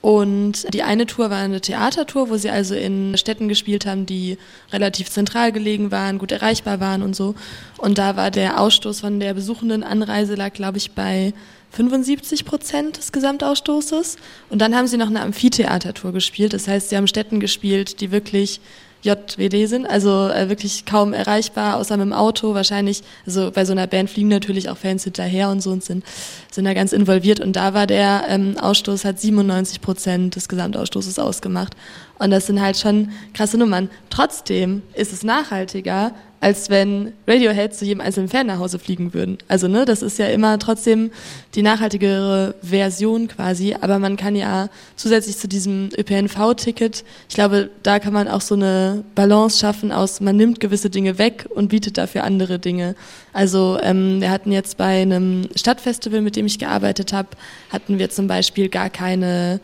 Und die eine Tour war eine Theatertour, wo sie also in Städten gespielt haben, die relativ zentral gelegen waren, gut erreichbar waren und so. Und da war der Ausstoß von der besuchenden Anreise lag, glaube ich, bei 75 Prozent des Gesamtausstoßes. Und dann haben sie noch eine Amphitheatertour gespielt. Das heißt, sie haben Städten gespielt, die wirklich JWD sind, also äh, wirklich kaum erreichbar, außer mit dem Auto wahrscheinlich. Also bei so einer Band fliegen natürlich auch Fans hinterher und so und sind, sind da ganz involviert. Und da war der ähm, Ausstoß, hat 97 Prozent des Gesamtausstoßes ausgemacht. Und das sind halt schon krasse Nummern. Trotzdem ist es nachhaltiger, als wenn Radiohead zu jedem einzelnen Fan nach Hause fliegen würden. Also ne, das ist ja immer trotzdem die nachhaltigere Version quasi, aber man kann ja zusätzlich zu diesem ÖPNV-Ticket, ich glaube, da kann man auch so eine Balance schaffen aus, man nimmt gewisse Dinge weg und bietet dafür andere Dinge. Also ähm, wir hatten jetzt bei einem Stadtfestival, mit dem ich gearbeitet habe, hatten wir zum Beispiel gar keine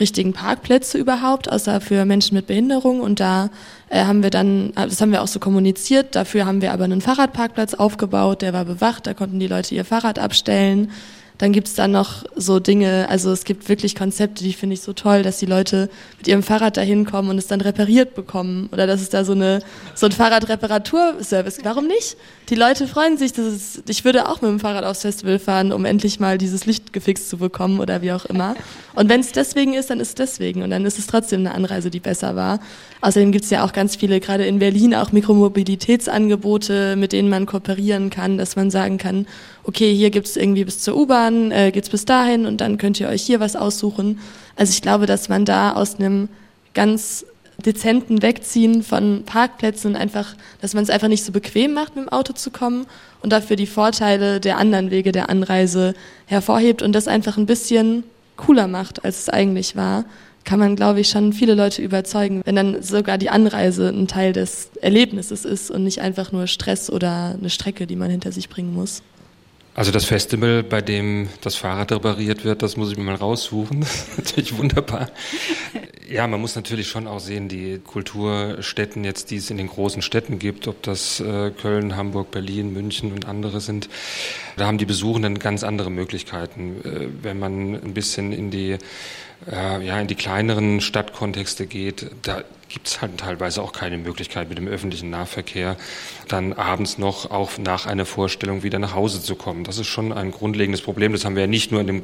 richtigen Parkplätze überhaupt, außer für Menschen mit Behinderung. Und da äh, haben wir dann, das haben wir auch so kommuniziert, dafür haben wir aber einen Fahrradparkplatz aufgebaut, der war bewacht, da konnten die Leute ihr Fahrrad abstellen. Dann gibt's da noch so Dinge, also es gibt wirklich Konzepte, die finde ich so toll, dass die Leute mit ihrem Fahrrad dahin kommen und es dann repariert bekommen. Oder dass es da so, eine, so ein Fahrradreparaturservice. Warum nicht? Die Leute freuen sich, dass es, ich würde auch mit dem Fahrrad aufs Festival fahren, um endlich mal dieses Licht gefixt zu bekommen oder wie auch immer. Und wenn es deswegen ist, dann ist es deswegen. Und dann ist es trotzdem eine Anreise, die besser war. Außerdem gibt es ja auch ganz viele, gerade in Berlin, auch Mikromobilitätsangebote, mit denen man kooperieren kann, dass man sagen kann, okay, hier gibt es irgendwie bis zur U-Bahn, äh, geht's bis dahin und dann könnt ihr euch hier was aussuchen. Also ich glaube, dass man da aus einem ganz dezenten Wegziehen von Parkplätzen und einfach, dass man es einfach nicht so bequem macht, mit dem Auto zu kommen und dafür die Vorteile der anderen Wege der Anreise hervorhebt und das einfach ein bisschen cooler macht, als es eigentlich war kann man, glaube ich, schon viele Leute überzeugen, wenn dann sogar die Anreise ein Teil des Erlebnisses ist und nicht einfach nur Stress oder eine Strecke, die man hinter sich bringen muss. Also das Festival, bei dem das Fahrrad repariert wird, das muss ich mir mal raussuchen. Das <laughs> ist natürlich wunderbar. Ja, man muss natürlich schon auch sehen, die Kulturstätten jetzt, die es in den großen Städten gibt, ob das äh, Köln, Hamburg, Berlin, München und andere sind, da haben die Besuchenden ganz andere Möglichkeiten. Äh, wenn man ein bisschen in die äh, ja, in die kleineren Stadtkontexte geht, da gibt es halt teilweise auch keine Möglichkeit mit dem öffentlichen Nahverkehr dann abends noch auch nach einer Vorstellung wieder nach Hause zu kommen. Das ist schon ein grundlegendes Problem. Das haben wir ja nicht nur in dem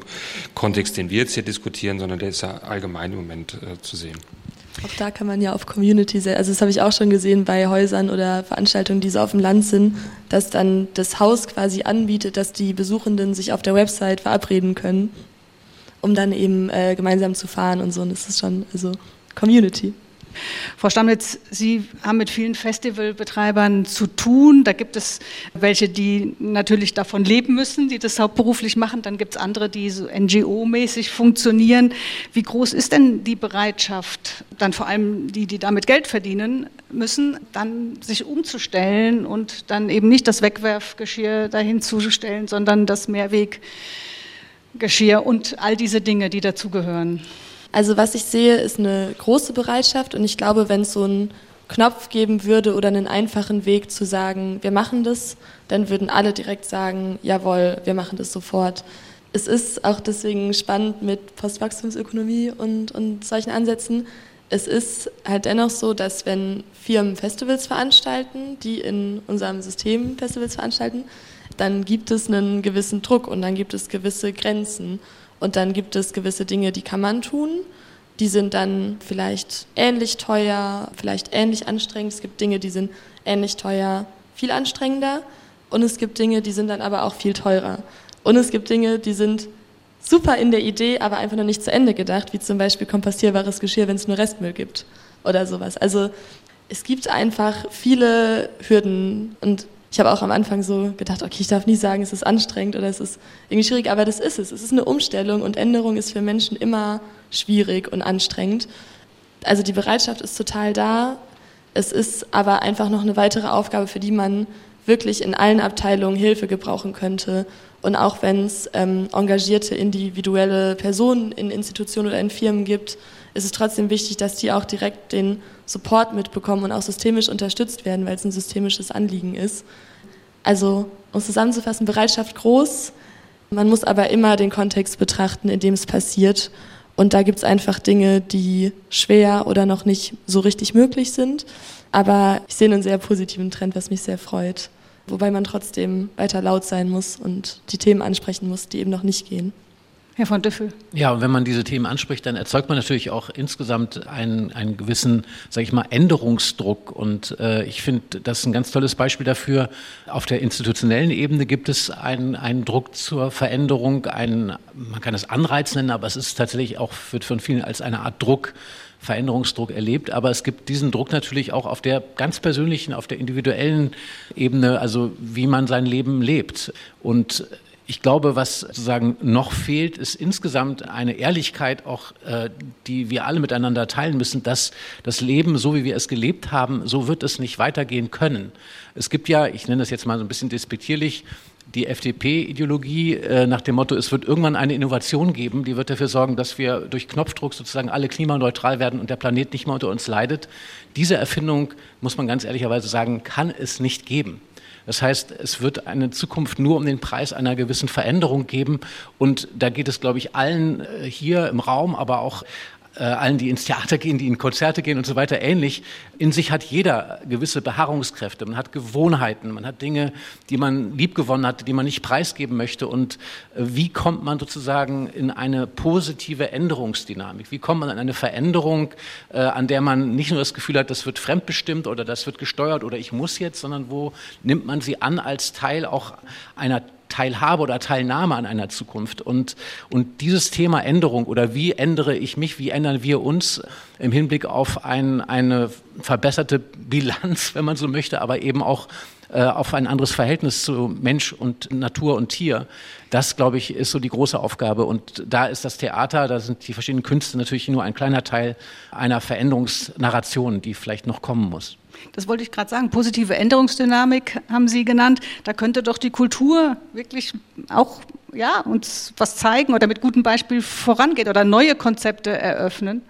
Kontext, den wir jetzt hier diskutieren, sondern der ist ja allgemein im Moment äh, zu sehen. Auch da kann man ja auf Community, also das habe ich auch schon gesehen bei Häusern oder Veranstaltungen, die so auf dem Land sind, dass dann das Haus quasi anbietet, dass die Besuchenden sich auf der Website verabreden können um dann eben äh, gemeinsam zu fahren und so. Und das ist schon, also Community. Frau Stamnitz, Sie haben mit vielen Festivalbetreibern zu tun. Da gibt es welche, die natürlich davon leben müssen, die das hauptberuflich machen. Dann gibt es andere, die so NGO-mäßig funktionieren. Wie groß ist denn die Bereitschaft, dann vor allem die, die damit Geld verdienen müssen, dann sich umzustellen und dann eben nicht das Wegwerfgeschirr dahin zu stellen, sondern das Mehrweg Geschirr und all diese Dinge, die dazugehören? Also was ich sehe, ist eine große Bereitschaft und ich glaube, wenn es so einen Knopf geben würde oder einen einfachen Weg zu sagen, wir machen das, dann würden alle direkt sagen, jawohl, wir machen das sofort. Es ist auch deswegen spannend mit Postwachstumsökonomie und, und solchen Ansätzen. Es ist halt dennoch so, dass wenn Firmen Festivals veranstalten, die in unserem System Festivals veranstalten, dann gibt es einen gewissen Druck und dann gibt es gewisse Grenzen und dann gibt es gewisse Dinge, die kann man tun. Die sind dann vielleicht ähnlich teuer, vielleicht ähnlich anstrengend. Es gibt Dinge, die sind ähnlich teuer, viel anstrengender. Und es gibt Dinge, die sind dann aber auch viel teurer. Und es gibt Dinge, die sind super in der Idee, aber einfach noch nicht zu Ende gedacht, wie zum Beispiel kompostierbares Geschirr, wenn es nur Restmüll gibt oder sowas. Also es gibt einfach viele Hürden und ich habe auch am Anfang so gedacht, okay, ich darf nie sagen, es ist anstrengend oder es ist irgendwie schwierig, aber das ist es. Es ist eine Umstellung und Änderung ist für Menschen immer schwierig und anstrengend. Also die Bereitschaft ist total da. Es ist aber einfach noch eine weitere Aufgabe, für die man wirklich in allen Abteilungen Hilfe gebrauchen könnte. Und auch wenn es ähm, engagierte individuelle Personen in Institutionen oder in Firmen gibt, ist es trotzdem wichtig, dass die auch direkt den Support mitbekommen und auch systemisch unterstützt werden, weil es ein systemisches Anliegen ist. Also, um zusammenzufassen, Bereitschaft groß. Man muss aber immer den Kontext betrachten, in dem es passiert. Und da gibt es einfach Dinge, die schwer oder noch nicht so richtig möglich sind. Aber ich sehe einen sehr positiven Trend, was mich sehr freut. Wobei man trotzdem weiter laut sein muss und die Themen ansprechen muss, die eben noch nicht gehen. Herr von Düffel. Ja, und wenn man diese Themen anspricht, dann erzeugt man natürlich auch insgesamt einen, einen gewissen, sage ich mal, Änderungsdruck. Und äh, ich finde, das ist ein ganz tolles Beispiel dafür. Auf der institutionellen Ebene gibt es einen, einen Druck zur Veränderung. Einen, man kann es Anreiz nennen, aber es ist tatsächlich auch, wird von vielen als eine Art Druck Veränderungsdruck erlebt. Aber es gibt diesen Druck natürlich auch auf der ganz persönlichen, auf der individuellen Ebene, also wie man sein Leben lebt. Und ich glaube, was sozusagen noch fehlt, ist insgesamt eine Ehrlichkeit, auch äh, die wir alle miteinander teilen müssen, dass das Leben, so wie wir es gelebt haben, so wird es nicht weitergehen können. Es gibt ja, ich nenne das jetzt mal so ein bisschen despektierlich, die FDP-Ideologie äh, nach dem Motto, es wird irgendwann eine Innovation geben, die wird dafür sorgen, dass wir durch Knopfdruck sozusagen alle klimaneutral werden und der Planet nicht mehr unter uns leidet. Diese Erfindung, muss man ganz ehrlicherweise sagen, kann es nicht geben. Das heißt, es wird eine Zukunft nur um den Preis einer gewissen Veränderung geben. Und da geht es, glaube ich, allen äh, hier im Raum, aber auch allen, die ins Theater gehen, die in Konzerte gehen und so weiter, ähnlich. In sich hat jeder gewisse Beharrungskräfte, man hat Gewohnheiten, man hat Dinge, die man liebgewonnen hat, die man nicht preisgeben möchte. Und äh, wie kommt man sozusagen in eine positive Änderungsdynamik? Wie kommt man in eine Veränderung, äh, an der man nicht nur das Gefühl hat, das wird fremdbestimmt oder das wird gesteuert oder ich muss jetzt, sondern wo nimmt man sie an als Teil auch einer Teilhabe oder Teilnahme an einer Zukunft. Und, und dieses Thema Änderung oder wie ändere ich mich, wie ändern wir uns im Hinblick auf ein, eine verbesserte Bilanz, <laughs> wenn man so möchte, aber eben auch äh, auf ein anderes Verhältnis zu Mensch und Natur und Tier. Das, glaube ich, ist so die große Aufgabe. Und da ist das Theater, da sind die verschiedenen Künste natürlich nur ein kleiner Teil einer Veränderungsnarration, die vielleicht noch kommen muss. Das wollte ich gerade sagen. Positive Änderungsdynamik haben Sie genannt. Da könnte doch die Kultur wirklich auch ja, uns was zeigen oder mit gutem Beispiel vorangeht oder neue Konzepte eröffnen.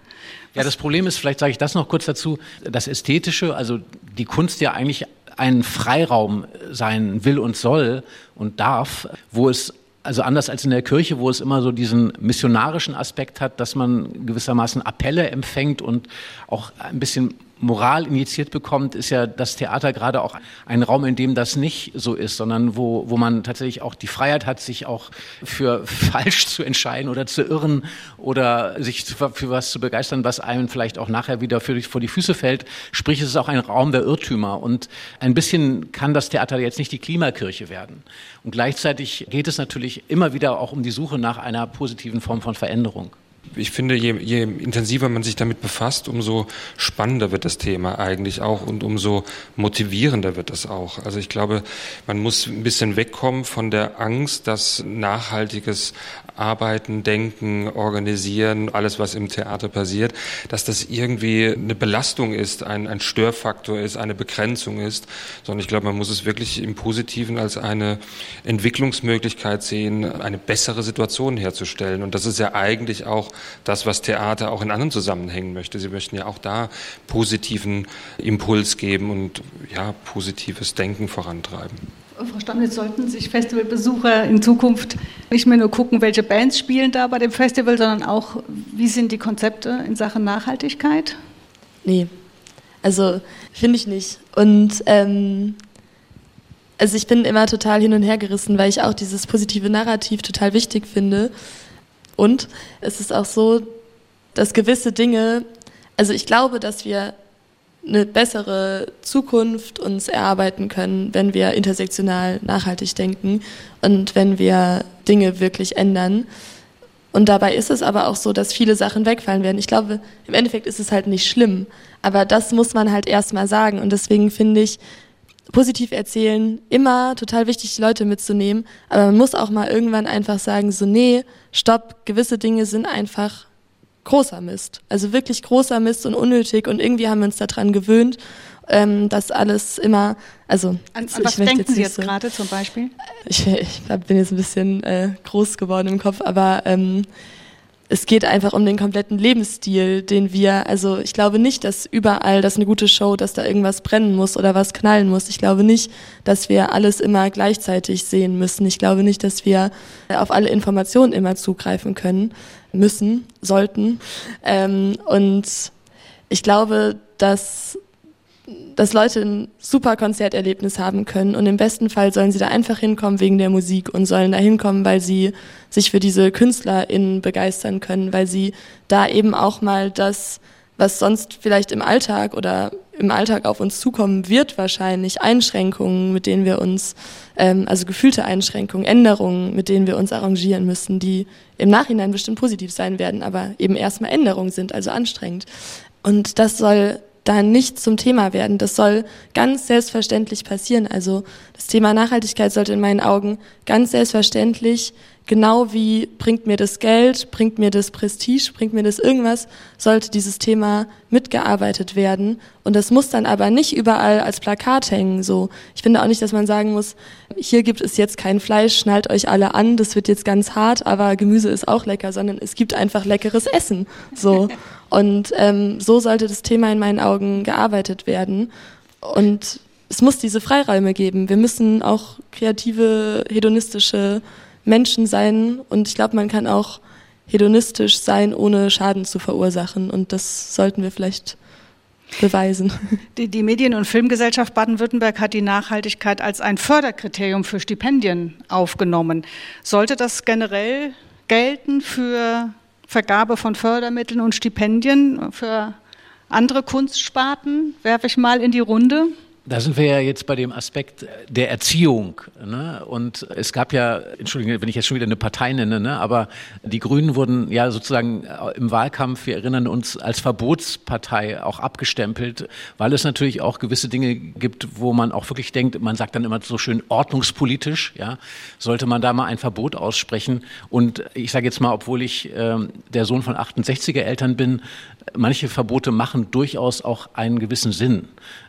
Ja, das Problem ist, vielleicht sage ich das noch kurz dazu, das Ästhetische, also die Kunst ja eigentlich ein Freiraum sein will und soll und darf, wo es also anders als in der Kirche, wo es immer so diesen missionarischen Aspekt hat, dass man gewissermaßen Appelle empfängt und auch ein bisschen Moral injiziert bekommt, ist ja das Theater gerade auch ein Raum, in dem das nicht so ist, sondern wo, wo man tatsächlich auch die Freiheit hat, sich auch für <laughs> falsch zu entscheiden oder zu irren oder sich für was zu begeistern, was einem vielleicht auch nachher wieder für, vor die Füße fällt. Sprich, es ist auch ein Raum der Irrtümer. Und ein bisschen kann das Theater jetzt nicht die Klimakirche werden. Und gleichzeitig geht es natürlich immer wieder auch um die Suche nach einer positiven Form von Veränderung ich finde, je, je intensiver man sich damit befasst, umso spannender wird das Thema eigentlich auch und umso motivierender wird das auch. Also ich glaube, man muss ein bisschen wegkommen von der Angst, dass nachhaltiges Arbeiten, Denken, Organisieren, alles, was im Theater passiert, dass das irgendwie eine Belastung ist, ein, ein Störfaktor ist, eine Begrenzung ist, sondern ich glaube, man muss es wirklich im Positiven als eine Entwicklungsmöglichkeit sehen, eine bessere Situation herzustellen. Und das ist ja eigentlich auch das, was Theater auch in anderen Zusammenhängen möchte. Sie möchten ja auch da positiven Impuls geben und ja, positives Denken vorantreiben. Frau Stamnitz, sollten sich Festivalbesucher in Zukunft nicht mehr nur gucken, welche Bands spielen da bei dem Festival, sondern auch, wie sind die Konzepte in Sachen Nachhaltigkeit? Nee, also finde ich nicht. Und ähm, also ich bin immer total hin und her gerissen, weil ich auch dieses positive Narrativ total wichtig finde. Und es ist auch so, dass gewisse Dinge, also ich glaube, dass wir eine bessere Zukunft uns erarbeiten können, wenn wir intersektional nachhaltig denken und wenn wir Dinge wirklich ändern. Und dabei ist es aber auch so, dass viele Sachen wegfallen werden. Ich glaube, im Endeffekt ist es halt nicht schlimm, aber das muss man halt erstmal sagen. Und deswegen finde ich, positiv erzählen, immer total wichtig, die Leute mitzunehmen. Aber man muss auch mal irgendwann einfach sagen, so, nee, stopp, gewisse Dinge sind einfach großer Mist. Also wirklich großer Mist und unnötig. Und irgendwie haben wir uns daran gewöhnt, ähm, dass alles immer, also. An, an was denken jetzt Sie jetzt so, gerade zum Beispiel? Ich, ich bin jetzt ein bisschen äh, groß geworden im Kopf, aber ähm, es geht einfach um den kompletten Lebensstil, den wir, also ich glaube nicht, dass überall das eine gute Show, dass da irgendwas brennen muss oder was knallen muss. Ich glaube nicht, dass wir alles immer gleichzeitig sehen müssen. Ich glaube nicht, dass wir auf alle Informationen immer zugreifen können, müssen, sollten. Ähm, und ich glaube, dass dass Leute ein super Konzerterlebnis haben können und im besten Fall sollen sie da einfach hinkommen wegen der Musik und sollen da hinkommen, weil sie sich für diese KünstlerInnen begeistern können, weil sie da eben auch mal das, was sonst vielleicht im Alltag oder im Alltag auf uns zukommen wird wahrscheinlich, Einschränkungen, mit denen wir uns, ähm, also gefühlte Einschränkungen, Änderungen, mit denen wir uns arrangieren müssen, die im Nachhinein bestimmt positiv sein werden, aber eben erstmal Änderungen sind, also anstrengend. Und das soll da nicht zum Thema werden. Das soll ganz selbstverständlich passieren. Also das Thema Nachhaltigkeit sollte in meinen Augen ganz selbstverständlich genau wie bringt mir das Geld, bringt mir das Prestige, bringt mir das irgendwas, sollte dieses Thema mitgearbeitet werden. Und das muss dann aber nicht überall als Plakat hängen. So, ich finde auch nicht, dass man sagen muss, hier gibt es jetzt kein Fleisch, schnallt euch alle an, das wird jetzt ganz hart, aber Gemüse ist auch lecker, sondern es gibt einfach leckeres Essen. So. <laughs> Und ähm, so sollte das Thema in meinen Augen gearbeitet werden. Und es muss diese Freiräume geben. Wir müssen auch kreative, hedonistische Menschen sein und ich glaube, man kann auch hedonistisch sein, ohne Schaden zu verursachen und das sollten wir vielleicht beweisen. <laughs> Die, die Medien- und Filmgesellschaft Baden-Württemberg hat die Nachhaltigkeit als ein Förderkriterium für Stipendien aufgenommen. Sollte das generell gelten für Vergabe von Fördermitteln und Stipendien für andere Kunstsparten? Werfe ich mal in die Runde. Da sind wir ja jetzt bei dem Aspekt der Erziehung. Ne? Und es gab ja, Entschuldigung, wenn ich jetzt schon wieder eine Partei nenne, ne? aber die Grünen wurden ja sozusagen im Wahlkampf, wir erinnern uns, als Verbotspartei auch abgestempelt, weil es natürlich auch gewisse Dinge gibt, wo man auch wirklich denkt, man sagt dann immer so schön ordnungspolitisch, ja, sollte man da mal ein Verbot aussprechen. Und ich sage jetzt mal, obwohl ich äh, der Sohn von 68er Eltern bin, manche Verbote machen durchaus auch einen gewissen Sinn.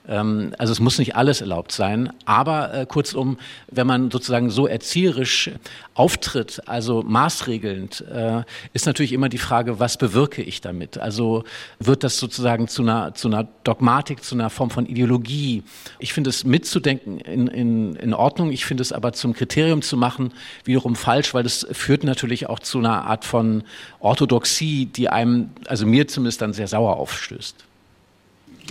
Ähm, also es muss nicht alles erlaubt sein, aber äh, kurzum, wenn man sozusagen so erzieherisch auftritt, also maßregelnd, äh, ist natürlich immer die Frage, was bewirke ich damit? Also wird das sozusagen zu einer, zu einer Dogmatik, zu einer Form von Ideologie? Ich finde es mitzudenken in, in, in Ordnung, ich finde es aber zum Kriterium zu machen wiederum falsch, weil das führt natürlich auch zu einer Art von Orthodoxie, die einem, also mir zumindest dann sehr sauer aufstößt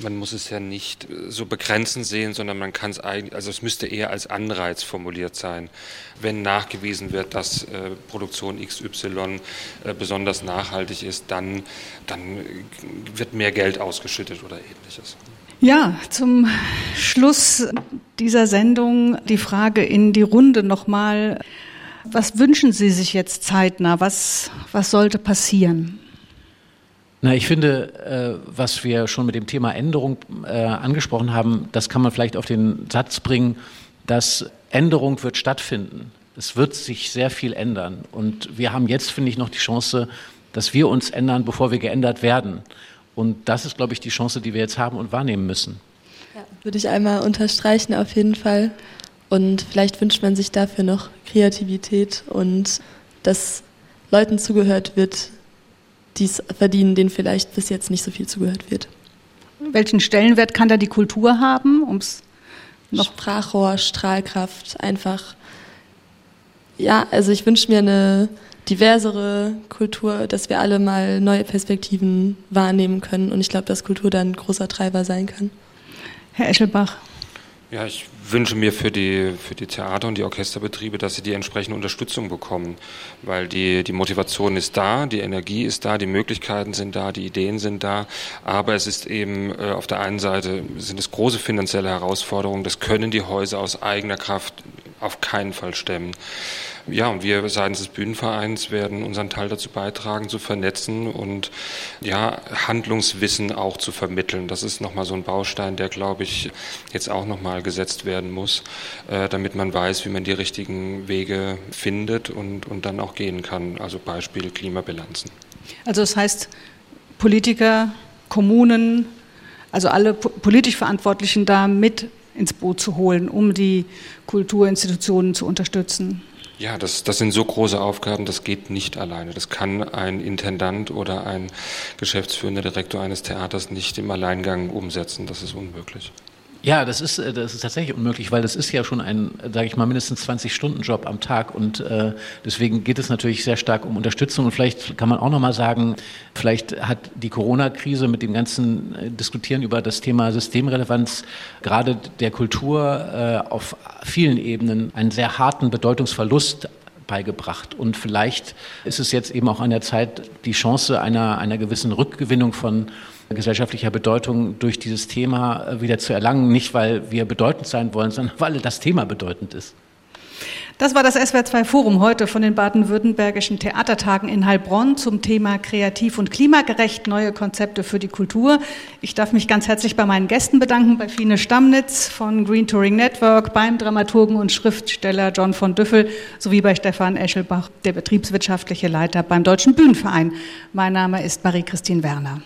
man muss es ja nicht äh, so begrenzend sehen, sondern man kann es eigentlich, also es müsste eher als Anreiz formuliert sein. Wenn nachgewiesen wird, dass äh, Produktion XY äh, besonders nachhaltig ist, dann, dann wird mehr Geld ausgeschüttet oder ähnliches. Ja, zum Schluss dieser Sendung die Frage in die Runde nochmal. Was wünschen Sie sich jetzt zeitnah? Was, was sollte passieren? Na, ich finde, äh, was wir schon mit dem Thema Änderung äh, angesprochen haben, das kann man vielleicht auf den Satz bringen, dass Änderung wird stattfinden. Es wird sich sehr viel ändern. Und wir haben jetzt, finde ich, noch die Chance, dass wir uns ändern, bevor wir geändert werden. Und das ist, glaube ich, die Chance, die wir jetzt haben und wahrnehmen müssen. Ja, würde ich einmal unterstreichen, auf jeden Fall. Und vielleicht wünscht man sich dafür noch Kreativität und dass Leuten zugehört wird, die es verdienen, denen vielleicht bis jetzt nicht so viel zugehört wird. Welchen Stellenwert kann da die Kultur haben, ums noch Sprachrohr, Strahlkraft, einfach. Ja, also ich wünsche mir eine diversere Kultur, dass wir alle mal neue Perspektiven wahrnehmen können. Und ich glaube, dass Kultur dann ein großer Treiber sein kann. Herr Eschelbach. Ja, ich wünsche mir für die, für die Theater- und die Orchesterbetriebe, dass sie die entsprechende Unterstützung bekommen, weil die, die Motivation ist da, die Energie ist da, die Möglichkeiten sind da, die Ideen sind da, aber es ist eben äh, auf der einen Seite sind es große finanzielle Herausforderungen, das können die Häuser aus eigener Kraft auf keinen Fall stemmen. Ja, und wir seitens des Bühnenvereins werden unseren Teil dazu beitragen, zu vernetzen und ja, Handlungswissen auch zu vermitteln. Das ist nochmal so ein Baustein, der, glaube ich, jetzt auch nochmal gesetzt werden muss, äh, damit man weiß, wie man die richtigen Wege findet und, und dann auch gehen kann. Also Beispiel Klimabilanzen. Also das heißt, Politiker, Kommunen, also alle politisch Verantwortlichen da mit ins Boot zu holen, um die Kulturinstitutionen zu unterstützen. Ja, das, das sind so große Aufgaben, das geht nicht alleine. Das kann ein Intendant oder ein geschäftsführender Direktor eines Theaters nicht im Alleingang umsetzen. Das ist unmöglich. Ja, das ist, äh, das ist tatsächlich unmöglich, weil das ist ja schon ein, sage ich mal, mindestens 20-Stunden-Job am Tag und äh, deswegen geht es natürlich sehr stark um Unterstützung und vielleicht kann man auch nochmal sagen, vielleicht hat die Corona-Krise mit dem ganzen äh, Diskutieren über das Thema Systemrelevanz gerade der Kultur äh, auf vielen Ebenen einen sehr harten Bedeutungsverlust beigebracht. Und vielleicht ist es jetzt eben auch an der Zeit, die Chance einer, einer gewissen Rückgewinnung von gesellschaftlicher Bedeutung durch dieses Thema äh, wieder zu erlangen. Nicht, weil wir bedeutend sein wollen, sondern weil das Thema bedeutend ist. Das war das SWR2 Forum heute von den baden-württembergischen Theatertagen in Heilbronn zum Thema kreativ und klimagerecht neue Konzepte für die Kultur. Ich darf mich ganz herzlich bei meinen Gästen bedanken, bei Fine Stammnitz von Green Touring Network, beim Dramaturgen und Schriftsteller John von Düffel sowie bei Stefan Eschelbach, der betriebswirtschaftliche Leiter beim Deutschen Bühnenverein. Mein Name ist Marie-Christine Werner.